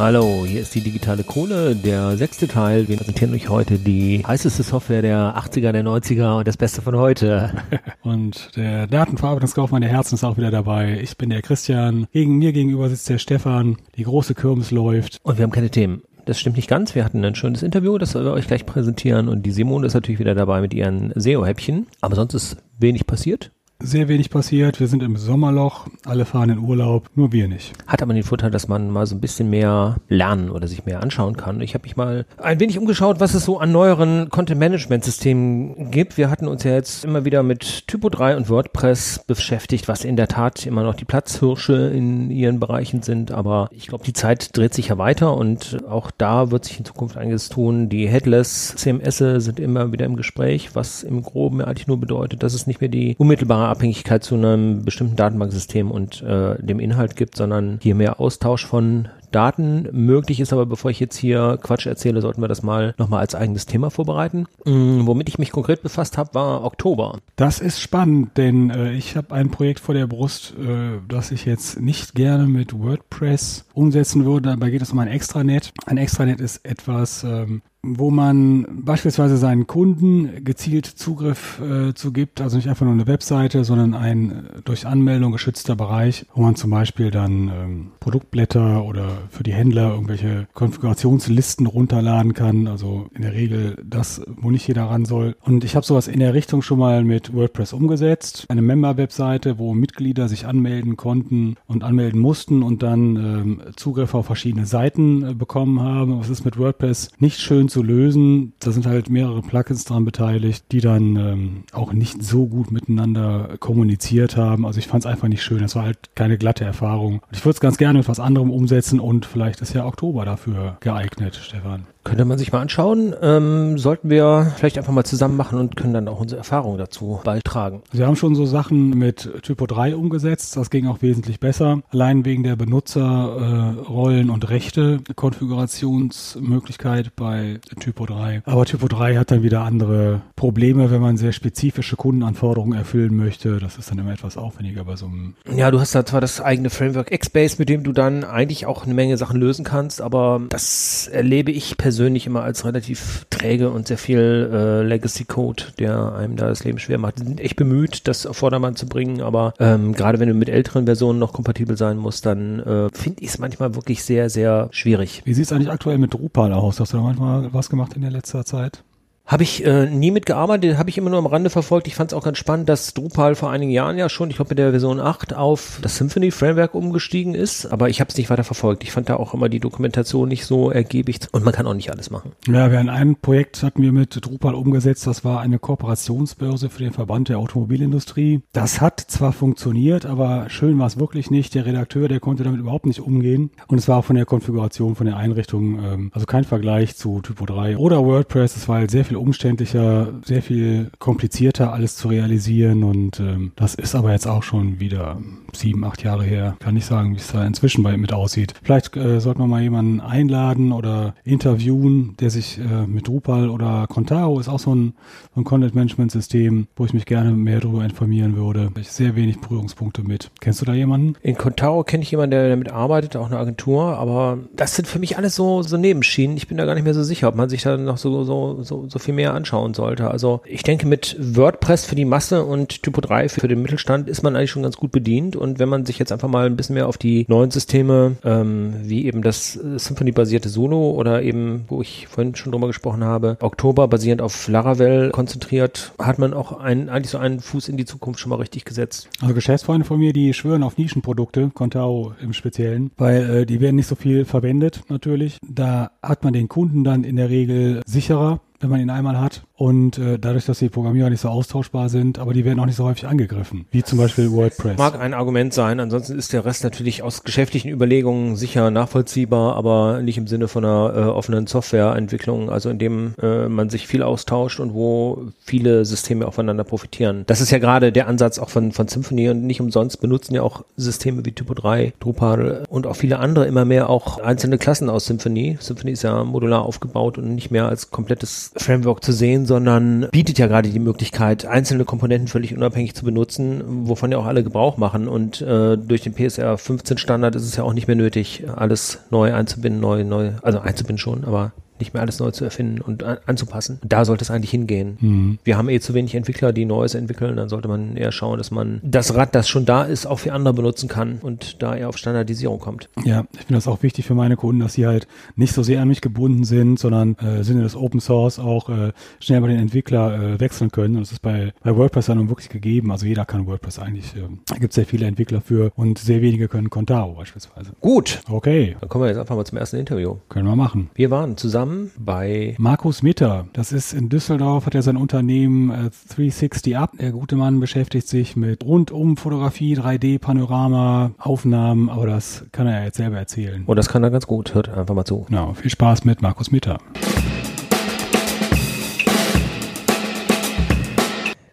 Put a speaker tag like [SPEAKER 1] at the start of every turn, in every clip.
[SPEAKER 1] Hallo, hier ist die digitale Kohle, der sechste Teil. Wir präsentieren euch heute die heißeste Software der 80er, der 90er und das Beste von heute.
[SPEAKER 2] Und der Datenverarbeitungskaufmann der Herzen ist auch wieder dabei. Ich bin der Christian. Gegen mir gegenüber sitzt der Stefan. Die große Kirmes läuft.
[SPEAKER 1] Und wir haben keine Themen. Das stimmt nicht ganz. Wir hatten ein schönes Interview, das wir euch gleich präsentieren. Und die Simone ist natürlich wieder dabei mit ihren SEO-Häppchen. Aber sonst ist wenig passiert
[SPEAKER 2] sehr wenig passiert. Wir sind im Sommerloch, alle fahren in Urlaub, nur wir nicht.
[SPEAKER 1] Hat aber den Vorteil, dass man mal so ein bisschen mehr lernen oder sich mehr anschauen kann. Ich habe mich mal ein wenig umgeschaut, was es so an neueren Content-Management-Systemen gibt. Wir hatten uns ja jetzt immer wieder mit Typo 3 und WordPress beschäftigt, was in der Tat immer noch die Platzhirsche in ihren Bereichen sind. Aber ich glaube, die Zeit dreht sich ja weiter und auch da wird sich in Zukunft einiges tun. Die Headless CMS sind immer wieder im Gespräch, was im Groben eigentlich nur bedeutet, dass es nicht mehr die unmittelbare Abhängigkeit zu einem bestimmten Datenbanksystem und äh, dem Inhalt gibt, sondern hier mehr Austausch von Daten möglich ist. Aber bevor ich jetzt hier Quatsch erzähle, sollten wir das mal nochmal als eigenes Thema vorbereiten. Mhm, womit ich mich konkret befasst habe, war Oktober.
[SPEAKER 2] Das ist spannend, denn äh, ich habe ein Projekt vor der Brust, äh, das ich jetzt nicht gerne mit WordPress umsetzen würde. Dabei geht es um ein Extranet. Ein Extranet ist etwas, ähm, wo man beispielsweise seinen Kunden gezielt Zugriff äh, zu gibt, also nicht einfach nur eine Webseite, sondern ein äh, durch Anmeldung geschützter Bereich, wo man zum Beispiel dann ähm, Produktblätter oder für die Händler irgendwelche Konfigurationslisten runterladen kann, also in der Regel das, wo nicht jeder ran soll. Und ich habe sowas in der Richtung schon mal mit WordPress umgesetzt, eine Member-Webseite, wo Mitglieder sich anmelden konnten und anmelden mussten und dann ähm, Zugriff auf verschiedene Seiten äh, bekommen haben. Was ist mit WordPress nicht schön zu lösen. Da sind halt mehrere Plugins dran beteiligt, die dann ähm, auch nicht so gut miteinander kommuniziert haben. Also ich fand es einfach nicht schön. Es war halt keine glatte Erfahrung. Ich würde es ganz gerne mit was anderem umsetzen und vielleicht ist ja Oktober dafür geeignet, Stefan.
[SPEAKER 1] Könnte man sich mal anschauen. Ähm, sollten wir vielleicht einfach mal zusammen machen und können dann auch unsere Erfahrungen dazu beitragen.
[SPEAKER 2] Sie haben schon so Sachen mit Typo 3 umgesetzt. Das ging auch wesentlich besser. Allein wegen der Benutzerrollen äh, und Rechte Konfigurationsmöglichkeit bei Typo 3. Aber Typo 3 hat dann wieder andere Probleme, wenn man sehr spezifische Kundenanforderungen erfüllen möchte. Das ist dann immer etwas aufwendiger bei so einem.
[SPEAKER 1] Ja, du hast da zwar das eigene Framework Xbase, mit dem du dann eigentlich auch eine Menge Sachen lösen kannst, aber das erlebe ich persönlich persönlich immer als relativ träge und sehr viel äh, Legacy-Code, der einem da das Leben schwer macht. Die sind echt bemüht, das auf Vordermann zu bringen, aber ähm, gerade wenn du mit älteren Versionen noch kompatibel sein musst, dann äh, finde ich es manchmal wirklich sehr, sehr schwierig.
[SPEAKER 2] Wie sieht es eigentlich aktuell mit Drupal aus? Hast du da manchmal was gemacht in der letzter Zeit?
[SPEAKER 1] Habe ich äh, nie mitgearbeitet, habe ich immer nur am Rande verfolgt. Ich fand es auch ganz spannend, dass Drupal vor einigen Jahren ja schon, ich glaube mit der Version 8 auf das Symphony Framework umgestiegen ist, aber ich habe es nicht weiter verfolgt. Ich fand da auch immer die Dokumentation nicht so ergiebig und man kann auch nicht alles machen.
[SPEAKER 2] Ja, wir haben ein Projekt hatten wir mit Drupal umgesetzt, das war eine Kooperationsbörse für den Verband der Automobilindustrie. Das hat zwar funktioniert, aber schön war es wirklich nicht. Der Redakteur, der konnte damit überhaupt nicht umgehen und es war von der Konfiguration, von der Einrichtung, ähm, also kein Vergleich zu Typo 3 oder WordPress. Es war halt sehr viel umständlicher, sehr viel komplizierter alles zu realisieren und ähm, das ist aber jetzt auch schon wieder sieben, acht Jahre her. Kann nicht sagen, wie es da inzwischen bei mit aussieht. Vielleicht äh, sollten wir mal jemanden einladen oder interviewen, der sich äh, mit Drupal oder Contaro ist auch so ein, so ein Content-Management-System, wo ich mich gerne mehr darüber informieren würde. Ich sehr wenig Berührungspunkte mit. Kennst du da jemanden?
[SPEAKER 1] In Contaro kenne ich jemanden, der damit arbeitet, auch eine Agentur, aber das sind für mich alles so, so Nebenschienen. Ich bin da gar nicht mehr so sicher, ob man sich da noch so, so, so, so viel viel mehr anschauen sollte. Also ich denke, mit WordPress für die Masse und Typo 3 für den Mittelstand ist man eigentlich schon ganz gut bedient. Und wenn man sich jetzt einfach mal ein bisschen mehr auf die neuen Systeme, ähm, wie eben das Symfony-basierte Solo oder eben, wo ich vorhin schon drüber gesprochen habe, Oktober basierend auf Laravel konzentriert, hat man auch einen, eigentlich so einen Fuß in die Zukunft schon mal richtig gesetzt.
[SPEAKER 2] Also Geschäftsfreunde von mir, die schwören auf Nischenprodukte, Contao im Speziellen, weil äh, die werden nicht so viel verwendet natürlich. Da hat man den Kunden dann in der Regel sicherer, wenn man ihn einmal hat. Und äh, dadurch, dass die Programmierer nicht so austauschbar sind, aber die werden auch nicht so häufig angegriffen, wie zum Beispiel WordPress.
[SPEAKER 1] Mag ein Argument sein, ansonsten ist der Rest natürlich aus geschäftlichen Überlegungen sicher nachvollziehbar, aber nicht im Sinne von einer äh, offenen Softwareentwicklung, also in dem äh, man sich viel austauscht und wo viele Systeme aufeinander profitieren. Das ist ja gerade der Ansatz auch von, von Symfony und nicht umsonst benutzen ja auch Systeme wie Typo 3, Drupal und auch viele andere immer mehr auch einzelne Klassen aus Symfony. Symfony ist ja modular aufgebaut und nicht mehr als komplettes Framework zu sehen, sondern bietet ja gerade die Möglichkeit, einzelne Komponenten völlig unabhängig zu benutzen, wovon ja auch alle Gebrauch machen. Und äh, durch den PSR 15 Standard ist es ja auch nicht mehr nötig, alles neu einzubinden, neu, neu, also einzubinden schon, aber nicht mehr alles neu zu erfinden und an, anzupassen. Da sollte es eigentlich hingehen. Mhm. Wir haben eh zu wenig Entwickler, die Neues entwickeln. Dann sollte man eher schauen, dass man das Rad, das schon da ist, auch für andere benutzen kann und da eher auf Standardisierung kommt.
[SPEAKER 2] Ja, ich finde das auch wichtig für meine Kunden, dass sie halt nicht so sehr an mich gebunden sind, sondern äh, Sinne des Open Source auch äh, schnell bei den Entwickler äh, wechseln können. Und das ist bei, bei WordPress dann wirklich gegeben. Also jeder kann WordPress eigentlich. Da gibt es sehr viele Entwickler für und sehr wenige können Contao beispielsweise.
[SPEAKER 1] Gut.
[SPEAKER 2] Okay.
[SPEAKER 1] Dann kommen wir jetzt einfach mal zum ersten Interview.
[SPEAKER 2] Können wir machen.
[SPEAKER 1] Wir waren zusammen zusammen bei
[SPEAKER 2] Markus Mitter. Das ist in Düsseldorf, hat er sein Unternehmen äh, 360 Up. Der gute Mann beschäftigt sich mit rundum Fotografie, 3D, Panorama, Aufnahmen, aber das kann er jetzt selber erzählen.
[SPEAKER 1] Oh, das kann er ganz gut. Hört einfach mal zu.
[SPEAKER 2] Genau. Viel Spaß mit Markus Mitter.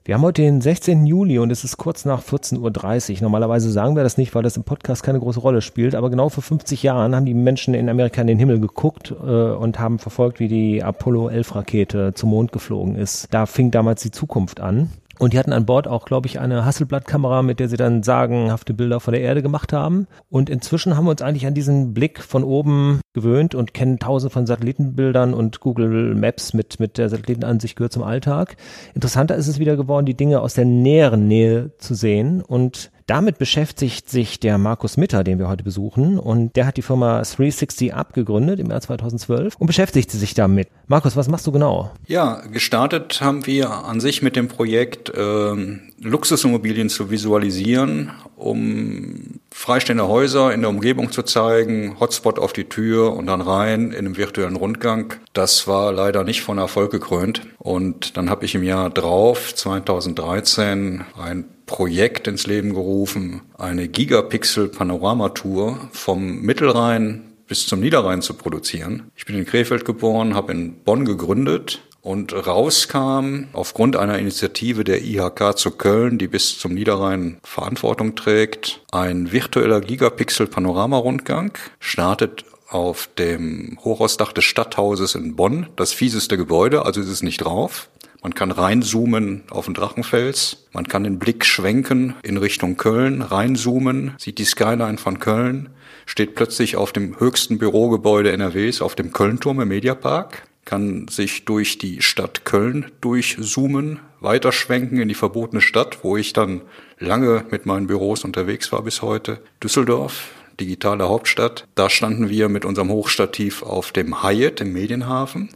[SPEAKER 1] Wir haben heute den 16. Juli und es ist kurz nach 14.30 Uhr. Normalerweise sagen wir das nicht, weil das im Podcast keine große Rolle spielt, aber genau vor 50 Jahren haben die Menschen in Amerika in den Himmel geguckt äh, und haben verfolgt, wie die Apollo 11 Rakete zum Mond geflogen ist. Da fing damals die Zukunft an. Und die hatten an Bord auch, glaube ich, eine Hasselblatt-Kamera, mit der sie dann sagenhafte Bilder von der Erde gemacht haben. Und inzwischen haben wir uns eigentlich an diesen Blick von oben gewöhnt und kennen tausende von Satellitenbildern und Google Maps mit, mit der Satellitenansicht gehört zum Alltag. Interessanter ist es wieder geworden, die Dinge aus der näheren Nähe zu sehen und damit beschäftigt sich der Markus Mitter, den wir heute besuchen, und der hat die Firma 360 Up gegründet im Jahr 2012 und beschäftigt sich damit. Markus, was machst du genau?
[SPEAKER 3] Ja, gestartet haben wir an sich mit dem Projekt ähm, Luxusimmobilien zu visualisieren, um freistehende Häuser in der Umgebung zu zeigen, Hotspot auf die Tür und dann rein in einem virtuellen Rundgang. Das war leider nicht von Erfolg gekrönt. Und dann habe ich im Jahr drauf, 2013, ein Projekt ins Leben gerufen, eine Gigapixel-Panoramatour vom Mittelrhein bis zum Niederrhein zu produzieren. Ich bin in Krefeld geboren, habe in Bonn gegründet und rauskam aufgrund einer Initiative der IHK zu Köln, die bis zum Niederrhein Verantwortung trägt, ein virtueller Gigapixel-Panoramarundgang, startet auf dem Hochhausdach des Stadthauses in Bonn, das fieseste Gebäude, also ist es nicht drauf. Man kann reinzoomen auf den Drachenfels. Man kann den Blick schwenken in Richtung Köln, reinzoomen, sieht die Skyline von Köln, steht plötzlich auf dem höchsten Bürogebäude NRWs, auf dem Kölnturm im Mediapark, kann sich durch die Stadt Köln durchzoomen, weiterschwenken in die verbotene Stadt, wo ich dann lange mit meinen Büros unterwegs war bis heute. Düsseldorf, digitale Hauptstadt. Da standen wir mit unserem Hochstativ auf dem Hyatt im Medienhafen.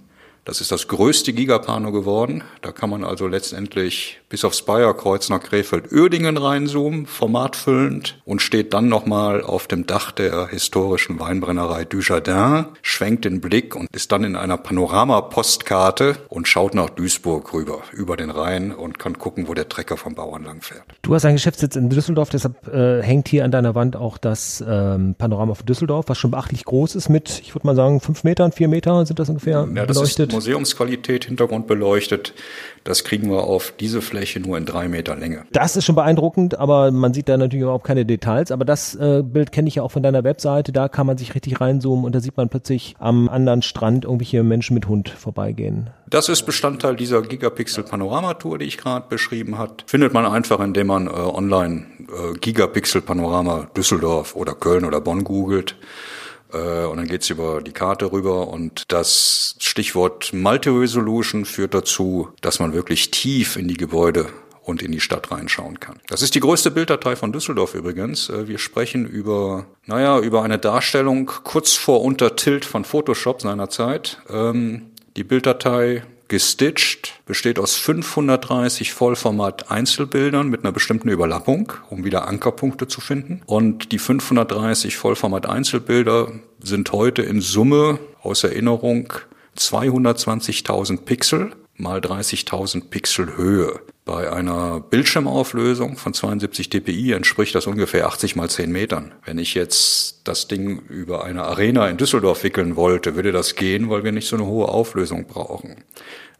[SPEAKER 3] Das ist das größte Gigapano geworden. Da kann man also letztendlich bis aufs Bayerkreuz nach Krefeld-Uerdingen reinzoomen, formatfüllend und steht dann nochmal auf dem Dach der historischen Weinbrennerei Dujardin, schwenkt den Blick und ist dann in einer Panorama-Postkarte und schaut nach Duisburg rüber, über den Rhein und kann gucken, wo der Trecker vom Bauern langfährt.
[SPEAKER 1] Du hast einen Geschäftssitz in Düsseldorf, deshalb äh, hängt hier an deiner Wand auch das ähm, Panorama von Düsseldorf, was schon beachtlich groß ist mit, ich würde mal sagen, fünf Metern, vier Meter sind das ungefähr
[SPEAKER 3] ja, das beleuchtet. Museumsqualität, Hintergrund beleuchtet. Das kriegen wir auf diese Fläche nur in drei Meter Länge.
[SPEAKER 1] Das ist schon beeindruckend, aber man sieht da natürlich überhaupt keine Details. Aber das äh, Bild kenne ich ja auch von deiner Webseite. Da kann man sich richtig reinzoomen und da sieht man plötzlich am anderen Strand irgendwelche Menschen mit Hund vorbeigehen.
[SPEAKER 3] Das ist Bestandteil dieser Gigapixel Panorama-Tour, die ich gerade beschrieben hat. Findet man einfach, indem man äh, online äh, Gigapixel Panorama Düsseldorf oder Köln oder Bonn googelt. Äh, und dann geht's über die Karte rüber und das Stichwort Multi-Resolution führt dazu, dass man wirklich tief in die Gebäude und in die Stadt reinschauen kann. Das ist die größte Bilddatei von Düsseldorf übrigens. Äh, wir sprechen über, naja, über eine Darstellung kurz vor Untertilt von Photoshop seiner Zeit. Ähm, die Bilddatei gestitcht, besteht aus 530 Vollformat Einzelbildern mit einer bestimmten Überlappung, um wieder Ankerpunkte zu finden. Und die 530 Vollformat Einzelbilder sind heute in Summe aus Erinnerung 220.000 Pixel mal 30.000 Pixel Höhe. Bei einer Bildschirmauflösung von 72 dpi entspricht das ungefähr 80 mal 10 Metern. Wenn ich jetzt das Ding über eine Arena in Düsseldorf wickeln wollte, würde das gehen, weil wir nicht so eine hohe Auflösung brauchen.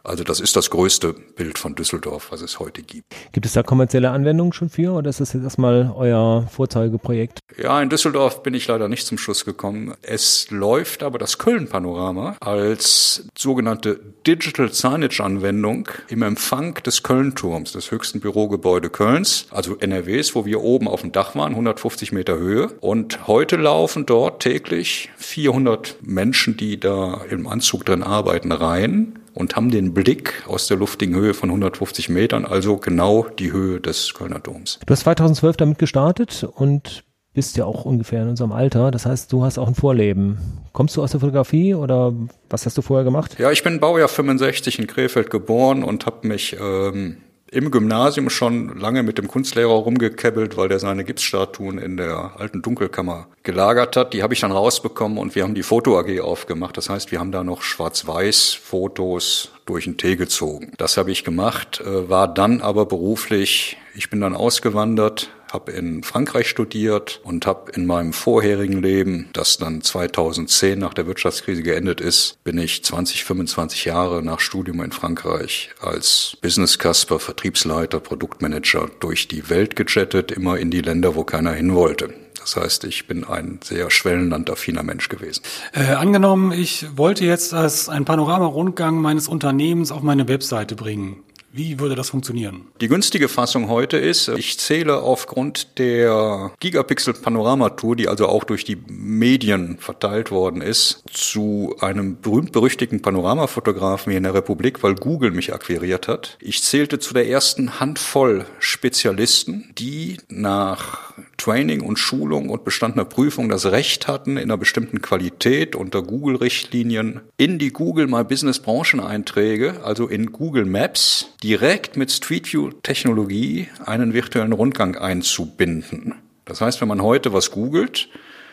[SPEAKER 3] Also das ist das größte Bild von Düsseldorf, was es heute gibt.
[SPEAKER 1] Gibt es da kommerzielle Anwendungen schon für oder ist das jetzt erstmal euer Vorzeigeprojekt?
[SPEAKER 3] Ja, in Düsseldorf bin ich leider nicht zum Schluss gekommen. Es läuft aber das Köln-Panorama als sogenannte Digital Signage-Anwendung im Empfang des Köln-Turms, des höchsten Bürogebäude Kölns, also NRWs, wo wir oben auf dem Dach waren, 150 Meter Höhe. Und heute laufen dort täglich 400 Menschen, die da im Anzug drin arbeiten, rein und haben den Blick aus der luftigen Höhe von 150 Metern, also genau die Höhe des Kölner Doms.
[SPEAKER 1] Du hast 2012 damit gestartet und bist ja auch ungefähr in unserem Alter. Das heißt, du hast auch ein Vorleben. Kommst du aus der Fotografie oder was hast du vorher gemacht?
[SPEAKER 3] Ja, ich bin Baujahr 65 in Krefeld geboren und habe mich ähm, im Gymnasium schon lange mit dem Kunstlehrer rumgekebbelt, weil der seine Gipsstatuen in der alten Dunkelkammer gelagert hat. Die habe ich dann rausbekommen und wir haben die Foto AG aufgemacht. Das heißt, wir haben da noch schwarz-weiß Fotos durch den Tee gezogen. Das habe ich gemacht, äh, war dann aber beruflich, ich bin dann ausgewandert, habe in Frankreich studiert und habe in meinem vorherigen Leben, das dann 2010 nach der Wirtschaftskrise geendet ist, bin ich 20, 25 Jahre nach Studium in Frankreich als Business Casper, Vertriebsleiter, Produktmanager durch die Welt gechattet, immer in die Länder, wo keiner hin wollte. Das heißt, ich bin ein sehr schwellenlandaffiner Mensch gewesen.
[SPEAKER 2] Äh, angenommen, ich wollte jetzt als ein Panorama-Rundgang meines Unternehmens auf meine Webseite bringen. Wie würde das funktionieren?
[SPEAKER 3] Die günstige Fassung heute ist, ich zähle aufgrund der Gigapixel Panorama Tour, die also auch durch die Medien verteilt worden ist, zu einem berühmt-berüchtigten Panoramafotografen hier in der Republik, weil Google mich akquiriert hat. Ich zählte zu der ersten Handvoll Spezialisten, die nach Training und Schulung und bestandener Prüfung das Recht hatten, in einer bestimmten Qualität unter Google-Richtlinien in die Google My Business Brancheneinträge, also in Google Maps, direkt mit Street View Technologie einen virtuellen Rundgang einzubinden. Das heißt, wenn man heute was googelt,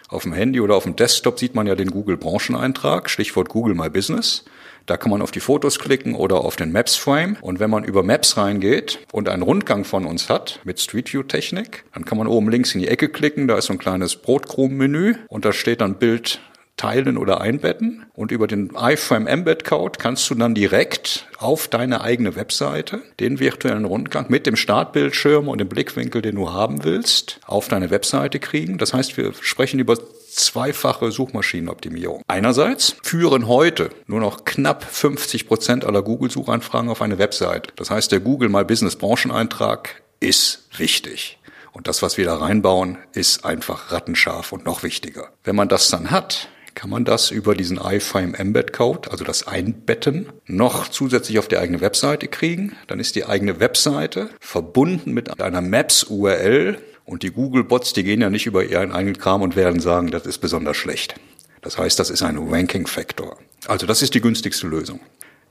[SPEAKER 3] auf dem Handy oder auf dem Desktop sieht man ja den Google Brancheneintrag, Stichwort Google My Business. Da kann man auf die Fotos klicken oder auf den Maps Frame. Und wenn man über Maps reingeht und einen Rundgang von uns hat mit Street View Technik, dann kann man oben links in die Ecke klicken. Da ist so ein kleines Brotkrumenmenü und da steht dann Bild teilen oder einbetten. Und über den iFrame Embed Code kannst du dann direkt auf deine eigene Webseite den virtuellen Rundgang mit dem Startbildschirm und dem Blickwinkel, den du haben willst, auf deine Webseite kriegen. Das heißt, wir sprechen über zweifache Suchmaschinenoptimierung. Einerseits führen heute nur noch knapp 50 Prozent aller Google-Suchanfragen auf eine Website. Das heißt, der Google My Business Brancheneintrag ist wichtig. Und das, was wir da reinbauen, ist einfach rattenscharf und noch wichtiger. Wenn man das dann hat, kann man das über diesen iFrame Embed Code, also das Einbetten, noch zusätzlich auf die eigene Webseite kriegen. Dann ist die eigene Webseite verbunden mit einer Maps URL und die Google-Bots, die gehen ja nicht über ihren eigenen Kram und werden sagen, das ist besonders schlecht. Das heißt, das ist ein Ranking-Faktor. Also das ist die günstigste Lösung.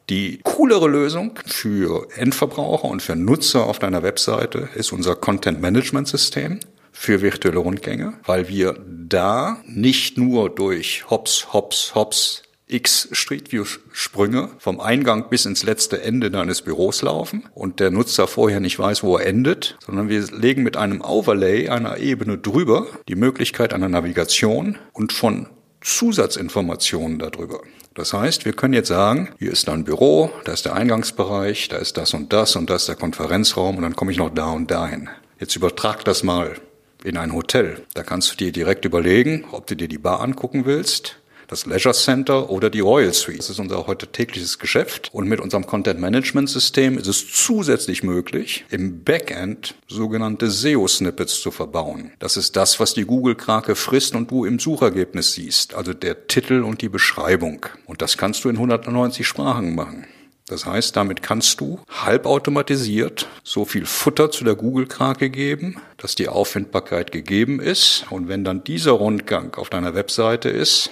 [SPEAKER 3] Die coolere Lösung für Endverbraucher und für Nutzer auf deiner Webseite ist unser Content-Management-System für virtuelle Rundgänge, weil wir da nicht nur durch Hops, Hops, Hops x Street View Sprünge vom Eingang bis ins letzte Ende deines Büros laufen und der Nutzer vorher nicht weiß, wo er endet, sondern wir legen mit einem Overlay einer Ebene drüber die Möglichkeit einer Navigation und von Zusatzinformationen darüber. Das heißt, wir können jetzt sagen, hier ist ein Büro, da ist der Eingangsbereich, da ist das und das und da ist der Konferenzraum und dann komme ich noch da und dahin. Jetzt übertrag das mal in ein Hotel. Da kannst du dir direkt überlegen, ob du dir die Bar angucken willst, das Leisure Center oder die Royal Suite. Das ist unser heute tägliches Geschäft. Und mit unserem Content Management System ist es zusätzlich möglich, im Backend sogenannte SEO-Snippets zu verbauen. Das ist das, was die Google-Krake frisst und du im Suchergebnis siehst. Also der Titel und die Beschreibung. Und das kannst du in 190 Sprachen machen. Das heißt, damit kannst du halbautomatisiert so viel Futter zu der Google-Krake geben, dass die Auffindbarkeit gegeben ist. Und wenn dann dieser Rundgang auf deiner Webseite ist,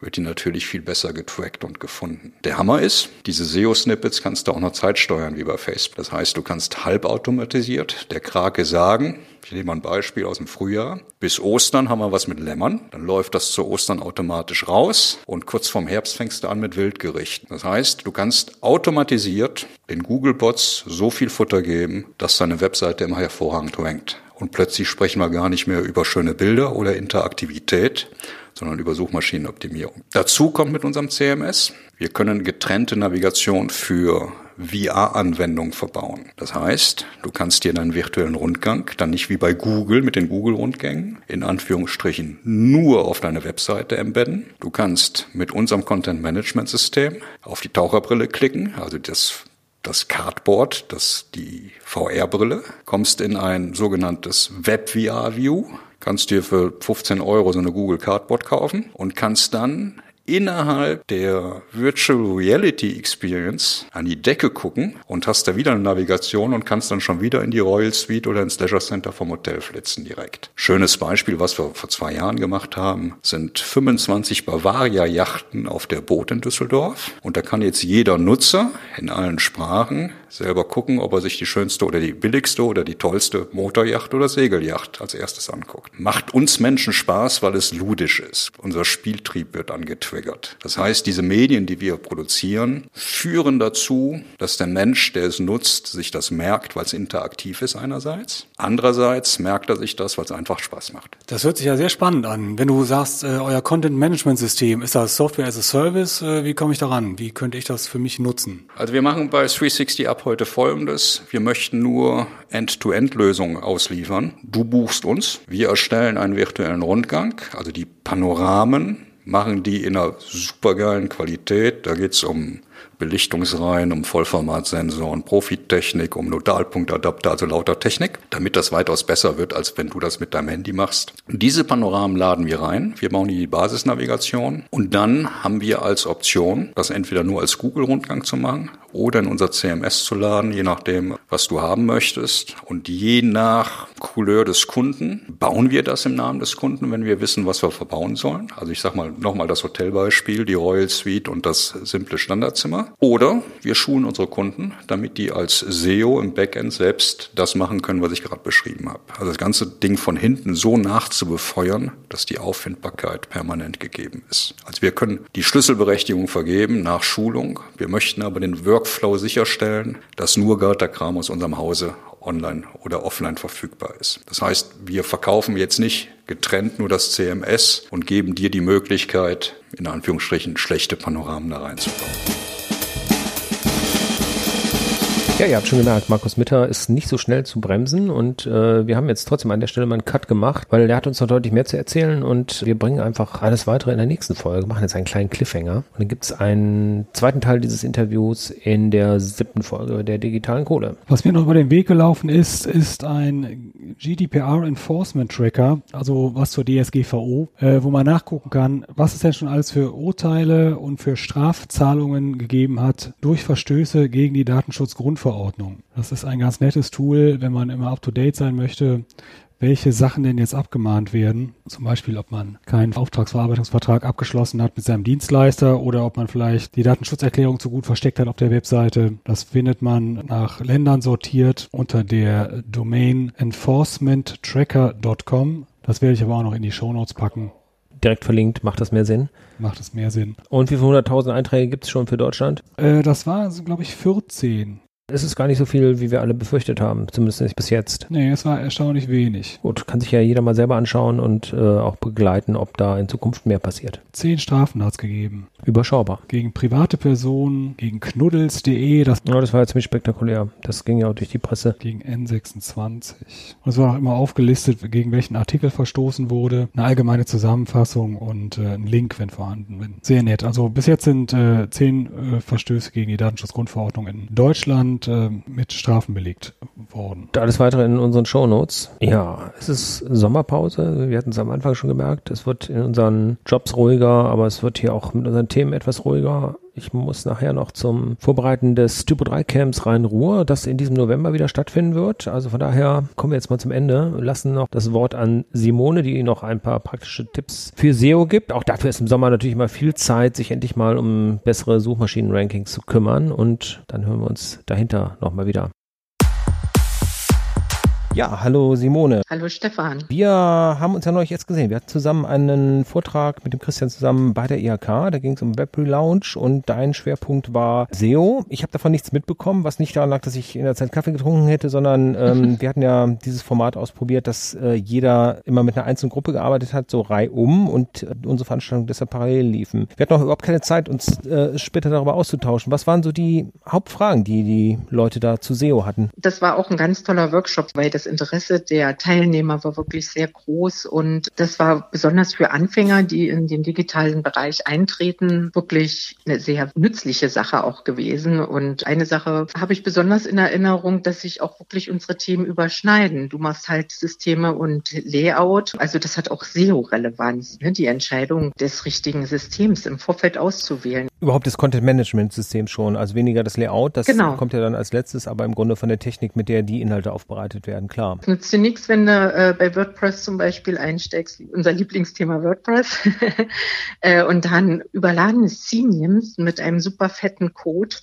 [SPEAKER 3] wird die natürlich viel besser getrackt und gefunden. Der Hammer ist, diese SEO-Snippets kannst du auch noch Zeit steuern wie bei Facebook. Das heißt, du kannst halbautomatisiert der Krake sagen, Ich nehme mal ein Beispiel aus dem Frühjahr. Bis Ostern haben wir was mit Lämmern. Dann läuft das zu Ostern automatisch raus. Und kurz vorm Herbst fängst du an mit Wildgerichten. Das heißt, du kannst automatisiert den Google-Bots so viel Futter geben, dass deine Webseite immer hervorragend rankt. Und plötzlich sprechen wir gar nicht mehr über schöne Bilder oder Interaktivität, sondern über Suchmaschinenoptimierung. Dazu kommt mit unserem CMS, wir können getrennte Navigation für VR-Anwendungen verbauen. Das heißt, du kannst dir deinen virtuellen Rundgang dann nicht wie bei Google mit den Google-Rundgängen in Anführungsstrichen nur auf deine Webseite embedden. Du kannst mit unserem Content-Management-System auf die Taucherbrille klicken, also das das Cardboard, das die VR-Brille, kommst in ein sogenanntes Web-VR-View, kannst dir für 15 Euro so eine Google Cardboard kaufen und kannst dann innerhalb der Virtual Reality Experience an die Decke gucken und hast da wieder eine Navigation und kannst dann schon wieder in die Royal Suite oder ins Leisure Center vom Hotel flitzen direkt. Schönes Beispiel, was wir vor zwei Jahren gemacht haben, sind 25 Bavaria-Yachten auf der Boot in Düsseldorf. Und da kann jetzt jeder Nutzer in allen Sprachen selber gucken, ob er sich die schönste oder die billigste oder die tollste Motorjacht oder Segeljacht als erstes anguckt. Macht uns Menschen Spaß, weil es ludisch ist. Unser Spieltrieb wird angetriggert. Das heißt, diese Medien, die wir produzieren, führen dazu, dass der Mensch, der es nutzt, sich das merkt, weil es interaktiv ist einerseits. Andererseits merkt er sich das, weil es einfach Spaß macht.
[SPEAKER 2] Das hört sich ja sehr spannend an. Wenn du sagst, äh, euer Content-Management-System, ist das Software as a Service? Äh, wie komme ich daran? Wie könnte ich das für mich nutzen?
[SPEAKER 3] Also wir machen bei 360 Up heute Folgendes. Wir möchten nur End-to-End-Lösungen ausliefern. Du buchst uns. Wir erstellen einen virtuellen Rundgang, also die Panoramen machen die in einer supergeilen Qualität. Da geht's um Belichtungsreihen, um Vollformatsensoren, Profitechnik, um Nodalpunktadapter, also lauter Technik, damit das weitaus besser wird, als wenn du das mit deinem Handy machst. Diese Panoramen laden wir rein. Wir bauen die Basisnavigation und dann haben wir als Option, das entweder nur als Google-Rundgang zu machen oder in unser CMS zu laden, je nachdem, was du haben möchtest. Und je nach Couleur des Kunden bauen wir das im Namen des Kunden, wenn wir wissen, was wir verbauen sollen. Also ich sag mal nochmal das Hotelbeispiel, die Royal Suite und das simple Standardzimmer. Oder wir schulen unsere Kunden, damit die als SEO im Backend selbst das machen können, was ich gerade beschrieben habe. Also das ganze Ding von hinten so nachzubefeuern, dass die Auffindbarkeit permanent gegeben ist. Also wir können die Schlüsselberechtigung vergeben nach Schulung. Wir möchten aber den Workflow sicherstellen, dass nur Garterkram aus unserem Hause online oder offline verfügbar ist. Das heißt, wir verkaufen jetzt nicht getrennt nur das CMS und geben dir die Möglichkeit, in Anführungsstrichen schlechte Panoramen da reinzubauen.
[SPEAKER 1] Ja, ihr habt schon gemerkt, Markus Mitter ist nicht so schnell zu bremsen und äh, wir haben jetzt trotzdem an der Stelle mal einen Cut gemacht, weil er hat uns noch deutlich mehr zu erzählen und wir bringen einfach alles weitere in der nächsten Folge, machen jetzt einen kleinen Cliffhanger und dann gibt es einen zweiten Teil dieses Interviews in der siebten Folge der digitalen Kohle.
[SPEAKER 2] Was mir noch über den Weg gelaufen ist, ist ein GDPR Enforcement Tracker, also was zur DSGVO, äh, wo man nachgucken kann, was es denn schon alles für Urteile und für Strafzahlungen gegeben hat durch Verstöße gegen die Datenschutzgrundverordnung Verordnung. Das ist ein ganz nettes Tool, wenn man immer up-to-date sein möchte, welche Sachen denn jetzt abgemahnt werden. Zum Beispiel, ob man keinen Auftragsverarbeitungsvertrag abgeschlossen hat mit seinem Dienstleister oder ob man vielleicht die Datenschutzerklärung zu gut versteckt hat auf der Webseite. Das findet man nach Ländern sortiert unter der Domain enforcementtracker.com. Das werde ich aber auch noch in die Shownotes packen.
[SPEAKER 1] Direkt verlinkt, macht das mehr Sinn?
[SPEAKER 2] Macht es mehr Sinn.
[SPEAKER 1] Und wie viele hunderttausend Einträge gibt es schon für Deutschland?
[SPEAKER 2] Äh, das war, glaube ich, 14.
[SPEAKER 1] Es ist gar nicht so viel, wie wir alle befürchtet haben, zumindest nicht bis jetzt.
[SPEAKER 2] Nee, es war erstaunlich wenig.
[SPEAKER 1] Gut, kann sich ja jeder mal selber anschauen und äh, auch begleiten, ob da in Zukunft mehr passiert.
[SPEAKER 2] Zehn Strafen hat es gegeben.
[SPEAKER 1] Überschaubar.
[SPEAKER 2] Gegen private Personen, gegen knuddels.de. Das,
[SPEAKER 1] ja, das war ja ziemlich spektakulär. Das ging ja auch durch die Presse.
[SPEAKER 2] Gegen N26. Und es war auch immer aufgelistet, gegen welchen Artikel verstoßen wurde. Eine allgemeine Zusammenfassung und äh, ein Link, wenn vorhanden. Sehr nett. Also bis jetzt sind äh, zehn äh, Verstöße gegen die Datenschutzgrundverordnung in Deutschland äh, mit Strafen belegt worden.
[SPEAKER 1] Alles weitere in unseren Shownotes. Ja, es ist Sommerpause. Wir hatten es am Anfang schon gemerkt. Es wird in unseren Jobs ruhiger, aber es wird hier auch mit unseren Themen etwas ruhiger. Ich muss nachher noch zum Vorbereiten des Typo 3 Camps Rhein-Ruhr, das in diesem November wieder stattfinden wird. Also von daher kommen wir jetzt mal zum Ende. Lassen noch das Wort an Simone, die noch ein paar praktische Tipps für SEO gibt. Auch dafür ist im Sommer natürlich mal viel Zeit, sich endlich mal um bessere Suchmaschinen-Rankings zu kümmern. Und dann hören wir uns dahinter nochmal wieder. Ja, hallo Simone.
[SPEAKER 4] Hallo Stefan.
[SPEAKER 1] Wir haben uns ja neulich jetzt gesehen. Wir hatten zusammen einen Vortrag mit dem Christian zusammen bei der IHK. Da ging es um Web Relaunch und dein Schwerpunkt war SEO. Ich habe davon nichts mitbekommen, was nicht daran lag, dass ich in der Zeit Kaffee getrunken hätte, sondern ähm, wir hatten ja dieses Format ausprobiert, dass äh, jeder immer mit einer einzelnen Gruppe gearbeitet hat, so reihum und äh, unsere Veranstaltungen deshalb parallel liefen. Wir hatten auch überhaupt keine Zeit, uns äh, später darüber auszutauschen. Was waren so die Hauptfragen, die die Leute da zu SEO hatten?
[SPEAKER 4] Das war auch ein ganz toller Workshop, weil das Interesse der Teilnehmer war wirklich sehr groß und das war besonders für Anfänger, die in den digitalen Bereich eintreten, wirklich eine sehr nützliche Sache auch gewesen. Und eine Sache habe ich besonders in Erinnerung, dass sich auch wirklich unsere Themen überschneiden. Du machst halt Systeme und Layout. Also das hat auch SEO-Relevanz, ne? die Entscheidung des richtigen Systems im Vorfeld auszuwählen.
[SPEAKER 1] Überhaupt das Content-Management-System schon, also weniger das Layout, das genau. kommt ja dann als letztes, aber im Grunde von der Technik, mit der die Inhalte aufbereitet werden, klar.
[SPEAKER 4] Es nützt dir nichts, wenn du äh, bei WordPress zum Beispiel einsteckst, unser Lieblingsthema WordPress, äh, und dann überladenes Theme nimmst mit einem super fetten Code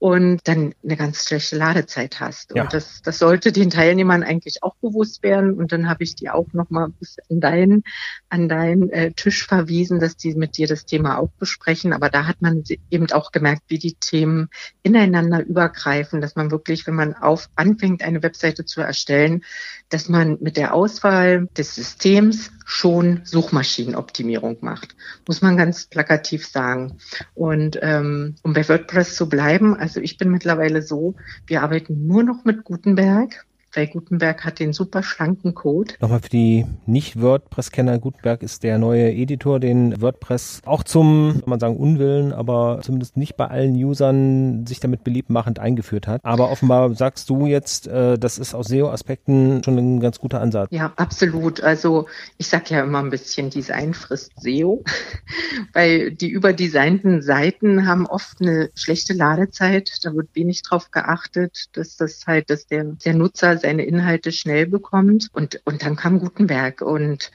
[SPEAKER 4] und dann eine ganz schlechte Ladezeit hast. Ja. Und das, das sollte den Teilnehmern eigentlich auch bewusst werden. Und dann habe ich die auch nochmal bis an deinen, an deinen äh, Tisch verwiesen, dass die mit dir das Thema auch besprechen. Aber da hat man eben auch gemerkt, wie die Themen ineinander übergreifen, dass man wirklich, wenn man auf anfängt, eine Webseite zu erstellen, dass man mit der Auswahl des Systems schon Suchmaschinenoptimierung macht. Muss man ganz plakativ sagen. Und ähm, um bei WordPress zu bleiben, also ich bin mittlerweile so, wir arbeiten nur noch mit Gutenberg weil Gutenberg hat den super schlanken Code.
[SPEAKER 1] Nochmal für die Nicht-WordPress-Kenner, Gutenberg ist der neue Editor, den WordPress auch zum, kann man sagen, Unwillen, aber zumindest nicht bei allen Usern sich damit beliebt machend eingeführt hat. Aber offenbar sagst du jetzt, äh, das ist aus SEO-Aspekten schon ein ganz guter Ansatz.
[SPEAKER 4] Ja, absolut. Also ich sag ja immer ein bisschen, Design frisst SEO, weil die überdesignten Seiten haben oft eine schlechte Ladezeit. Da wird wenig drauf geachtet, dass das halt, dass der, der Nutzer seine Inhalte schnell bekommt. Und, und dann kam Gutenberg. Und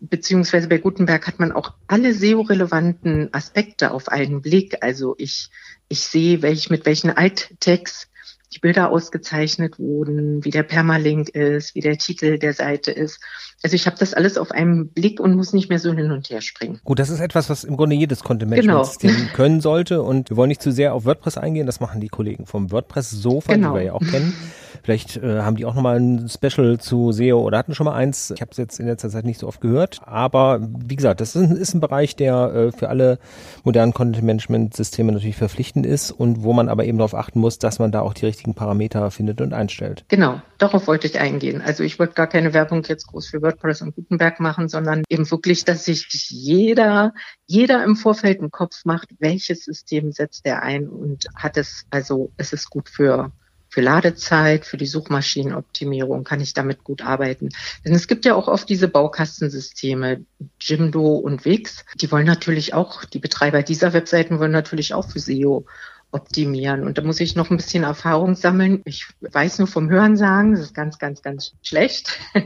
[SPEAKER 4] beziehungsweise bei Gutenberg hat man auch alle SEO-relevanten Aspekte auf einen Blick. Also ich, ich sehe, welch, mit welchen Alt-Tags die Bilder ausgezeichnet wurden, wie der Permalink ist, wie der Titel der Seite ist. Also ich habe das alles auf einen Blick und muss nicht mehr so hin und her springen.
[SPEAKER 1] Gut, das ist etwas, was im Grunde jedes Content-Management-System genau. können sollte. Und wir wollen nicht zu sehr auf WordPress eingehen. Das machen die Kollegen vom WordPress-Sofa, genau. die wir ja auch kennen. Vielleicht äh, haben die auch nochmal ein Special zu SEO oder hatten schon mal eins. Ich habe es jetzt in letzter Zeit nicht so oft gehört. Aber wie gesagt, das ist ein, ist ein Bereich, der äh, für alle modernen Content-Management-Systeme natürlich verpflichtend ist und wo man aber eben darauf achten muss, dass man da auch die richtigen Parameter findet und einstellt.
[SPEAKER 4] Genau, darauf wollte ich eingehen. Also ich wollte gar keine Werbung jetzt groß für WordPress und Gutenberg machen, sondern eben wirklich, dass sich jeder, jeder im Vorfeld einen Kopf macht, welches System setzt er ein und hat es, also es ist gut für für Ladezeit, für die Suchmaschinenoptimierung kann ich damit gut arbeiten. Denn es gibt ja auch oft diese Baukastensysteme, Jimdo und Wix. Die wollen natürlich auch, die Betreiber dieser Webseiten wollen natürlich auch für SEO optimieren. Und da muss ich noch ein bisschen Erfahrung sammeln. Ich weiß nur vom Hören sagen, das ist ganz, ganz, ganz schlecht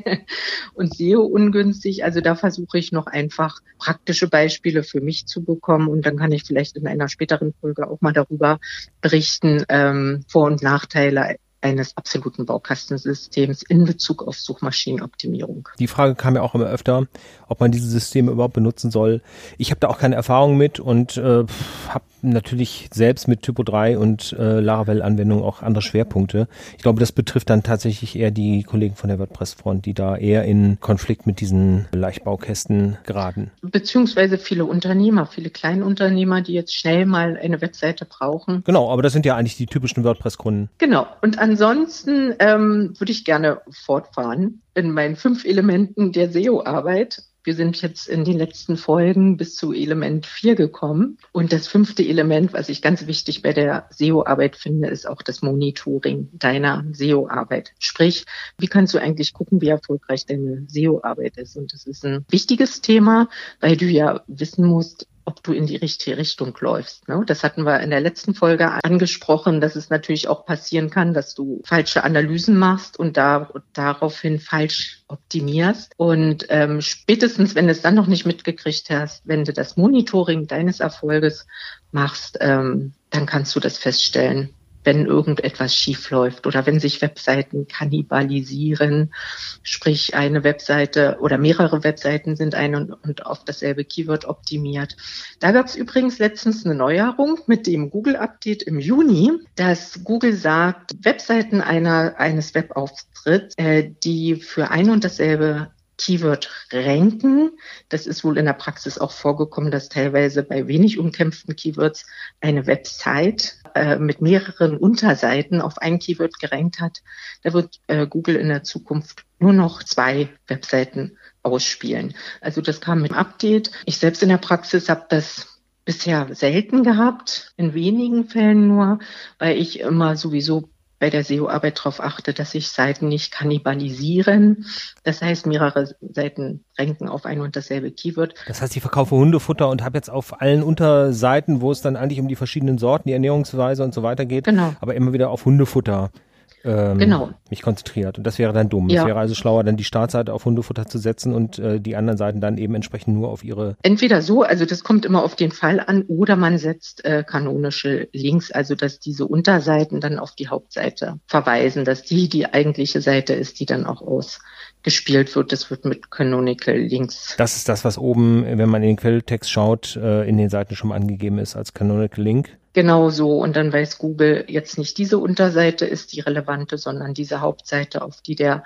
[SPEAKER 4] und SEO ungünstig. Also da versuche ich noch einfach praktische Beispiele für mich zu bekommen und dann kann ich vielleicht in einer späteren Folge auch mal darüber berichten, ähm, Vor- und Nachteile eines absoluten Baukastensystems in Bezug auf Suchmaschinenoptimierung.
[SPEAKER 1] Die Frage kam ja auch immer öfter, ob man diese Systeme überhaupt benutzen soll. Ich habe da auch keine Erfahrung mit und äh, habe natürlich selbst mit Typo 3 und äh, Laravel-Anwendungen auch andere Schwerpunkte. Ich glaube, das betrifft dann tatsächlich eher die Kollegen von der WordPress-Front, die da eher in Konflikt mit diesen Leichtbaukästen geraten.
[SPEAKER 4] Beziehungsweise viele Unternehmer, viele Kleinunternehmer, die jetzt schnell mal eine Webseite brauchen.
[SPEAKER 1] Genau, aber das sind ja eigentlich die typischen WordPress-Kunden.
[SPEAKER 4] Genau. Und ansonsten ähm, würde ich gerne fortfahren in meinen fünf Elementen der SEO-Arbeit. Wir sind jetzt in den letzten Folgen bis zu Element 4 gekommen. Und das fünfte Element, was ich ganz wichtig bei der SEO-Arbeit finde, ist auch das Monitoring deiner SEO-Arbeit. Sprich, wie kannst du eigentlich gucken, wie erfolgreich deine SEO-Arbeit ist? Und das ist ein wichtiges Thema, weil du ja wissen musst, ob du in die richtige Richtung läufst. Ne? Das hatten wir in der letzten Folge angesprochen, dass es natürlich auch passieren kann, dass du falsche Analysen machst und da, daraufhin falsch optimierst. Und ähm, spätestens, wenn du es dann noch nicht mitgekriegt hast, wenn du das Monitoring deines Erfolges machst, ähm, dann kannst du das feststellen wenn irgendetwas schief läuft oder wenn sich Webseiten kannibalisieren, sprich eine Webseite oder mehrere Webseiten sind ein und, und auf dasselbe Keyword optimiert. Da gab es übrigens letztens eine Neuerung mit dem Google-Update im Juni, dass Google sagt, Webseiten einer, eines Webauftritts, äh, die für ein und dasselbe Keyword ranken. Das ist wohl in der Praxis auch vorgekommen, dass teilweise bei wenig umkämpften Keywords eine Website äh, mit mehreren Unterseiten auf ein Keyword gerankt hat. Da wird äh, Google in der Zukunft nur noch zwei Webseiten ausspielen. Also das kam mit dem Update. Ich selbst in der Praxis habe das bisher selten gehabt, in wenigen Fällen nur, weil ich immer sowieso bei der SEO-Arbeit darauf achte, dass sich Seiten nicht kannibalisieren. Das heißt, mehrere Seiten ranken auf ein und dasselbe Keyword.
[SPEAKER 1] Das heißt, ich verkaufe Hundefutter und habe jetzt auf allen Unterseiten, wo es dann eigentlich um die verschiedenen Sorten, die Ernährungsweise und so weiter geht, genau. aber immer wieder auf Hundefutter ähm, genau. mich konzentriert. Und das wäre dann dumm. Ja. Es wäre also schlauer, dann die Startseite auf Hundefutter zu setzen und äh, die anderen Seiten dann eben entsprechend nur auf ihre.
[SPEAKER 4] Entweder so, also das kommt immer auf den Fall an, oder man setzt äh, kanonische Links, also dass diese Unterseiten dann auf die Hauptseite verweisen, dass die die eigentliche Seite ist, die dann auch ausgespielt wird. Das wird mit Canonical Links.
[SPEAKER 1] Das ist das, was oben, wenn man in den Quelltext schaut, äh, in den Seiten schon mal angegeben ist als Canonical Link.
[SPEAKER 4] Genau so. Und dann weiß Google jetzt nicht diese Unterseite ist die relevante, sondern diese Hauptseite, auf die der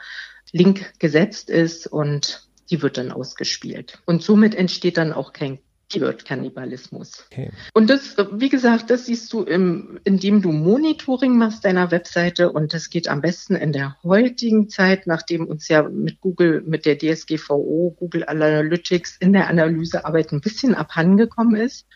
[SPEAKER 4] Link gesetzt ist und die wird dann ausgespielt. Und somit entsteht dann auch kein Keyword-Kannibalismus. Okay. Und das, wie gesagt, das siehst du, im, indem du Monitoring machst deiner Webseite und das geht am besten in der heutigen Zeit, nachdem uns ja mit Google, mit der DSGVO, Google Analytics in der Analysearbeit ein bisschen abhandengekommen ist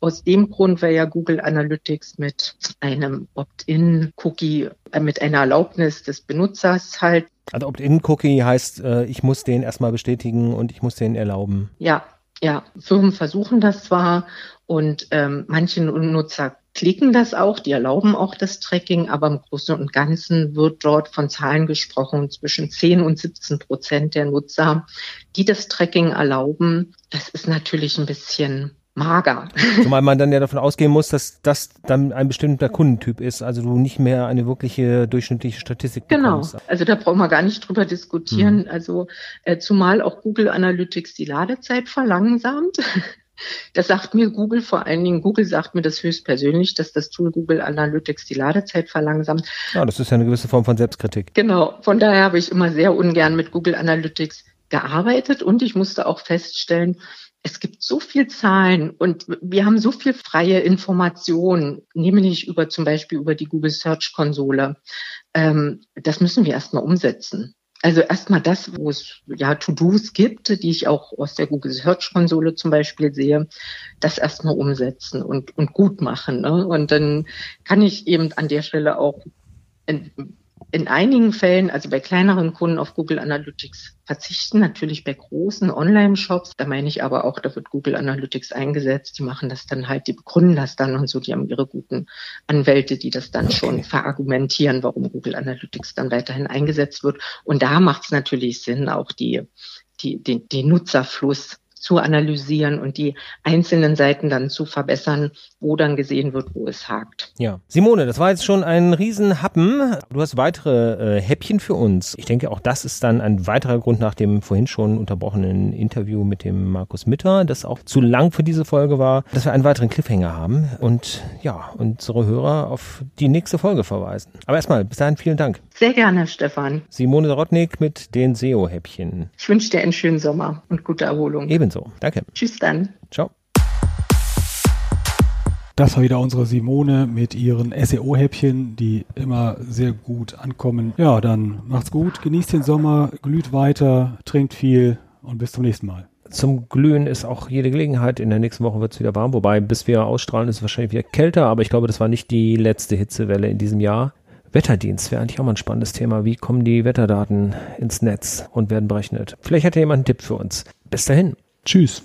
[SPEAKER 4] aus dem Grund, weil ja Google Analytics mit einem Opt-in-Cookie, äh, mit einer Erlaubnis des Benutzers halt.
[SPEAKER 1] Also Opt-in-Cookie heißt, äh, ich muss den erstmal bestätigen und ich muss den erlauben.
[SPEAKER 4] Ja, ja. Firmen versuchen das zwar und ähm, manche Nutzer klicken das auch, die erlauben auch das Tracking, aber im Großen und Ganzen wird dort von Zahlen gesprochen, zwischen 10 und 17 Prozent der Nutzer, die das Tracking erlauben. Das ist natürlich ein bisschen mager.
[SPEAKER 1] Zumal man dann ja davon ausgehen muss, dass das dann ein bestimmter Kundentyp ist, also du nicht mehr eine wirkliche durchschnittliche Statistik
[SPEAKER 4] genau. bekommst. Genau, also da brauchen wir gar nicht drüber diskutieren. Hm. Also äh, zumal auch Google Analytics die Ladezeit verlangsamt. Das sagt mir Google, vor allen Dingen Google sagt mir das höchstpersönlich, dass das Tool Google Analytics die Ladezeit verlangsamt.
[SPEAKER 1] Ja, das ist ja eine gewisse Form von Selbstkritik.
[SPEAKER 4] Genau, von daher habe ich immer sehr ungern mit Google Analytics gearbeitet und ich musste auch feststellen, es gibt so viel Zahlen und wir haben so viel freie Informationen, nämlich über zum Beispiel über die Google Search Konsole. Ähm, das müssen wir erstmal umsetzen. Also erstmal das, wo es ja To-Dos gibt, die ich auch aus der Google Search Konsole zum Beispiel sehe, das erstmal umsetzen und, und gut machen. Ne? Und dann kann ich eben an der Stelle auch in einigen Fällen, also bei kleineren Kunden auf Google Analytics verzichten, natürlich bei großen Online-Shops. Da meine ich aber auch, da wird Google Analytics eingesetzt. Die machen das dann halt, die begründen das dann und so. Die haben ihre guten Anwälte, die das dann okay. schon verargumentieren, warum Google Analytics dann weiterhin eingesetzt wird. Und da macht es natürlich Sinn, auch die, die, den, den Nutzerfluss zu analysieren und die einzelnen Seiten dann zu verbessern, wo dann gesehen wird, wo es hakt.
[SPEAKER 1] Ja, Simone, das war jetzt schon ein Riesenhappen. Du hast weitere äh, Häppchen für uns. Ich denke, auch das ist dann ein weiterer Grund nach dem vorhin schon unterbrochenen Interview mit dem Markus Mitter, das auch zu lang für diese Folge war, dass wir einen weiteren Cliffhanger haben und ja, unsere Hörer auf die nächste Folge verweisen. Aber erstmal, bis dahin vielen Dank.
[SPEAKER 4] Sehr gerne, Stefan.
[SPEAKER 1] Simone Rodnik mit den SEO-Häppchen.
[SPEAKER 4] Ich wünsche dir einen schönen Sommer und gute Erholung.
[SPEAKER 1] Ebenso ebenso. Danke.
[SPEAKER 4] Tschüss dann.
[SPEAKER 1] Ciao.
[SPEAKER 2] Das war wieder unsere Simone mit ihren SEO-Häppchen, die immer sehr gut ankommen. Ja, dann macht's gut, genießt den Sommer, glüht weiter, trinkt viel und bis zum nächsten Mal.
[SPEAKER 1] Zum Glühen ist auch jede Gelegenheit. In der nächsten Woche wird es wieder warm, wobei bis wir ausstrahlen ist es wahrscheinlich wieder kälter, aber ich glaube, das war nicht die letzte Hitzewelle in diesem Jahr. Wetterdienst wäre eigentlich auch mal ein spannendes Thema. Wie kommen die Wetterdaten ins Netz und werden berechnet? Vielleicht hat ja jemand einen Tipp für uns. Bis dahin.
[SPEAKER 2] Tschüss.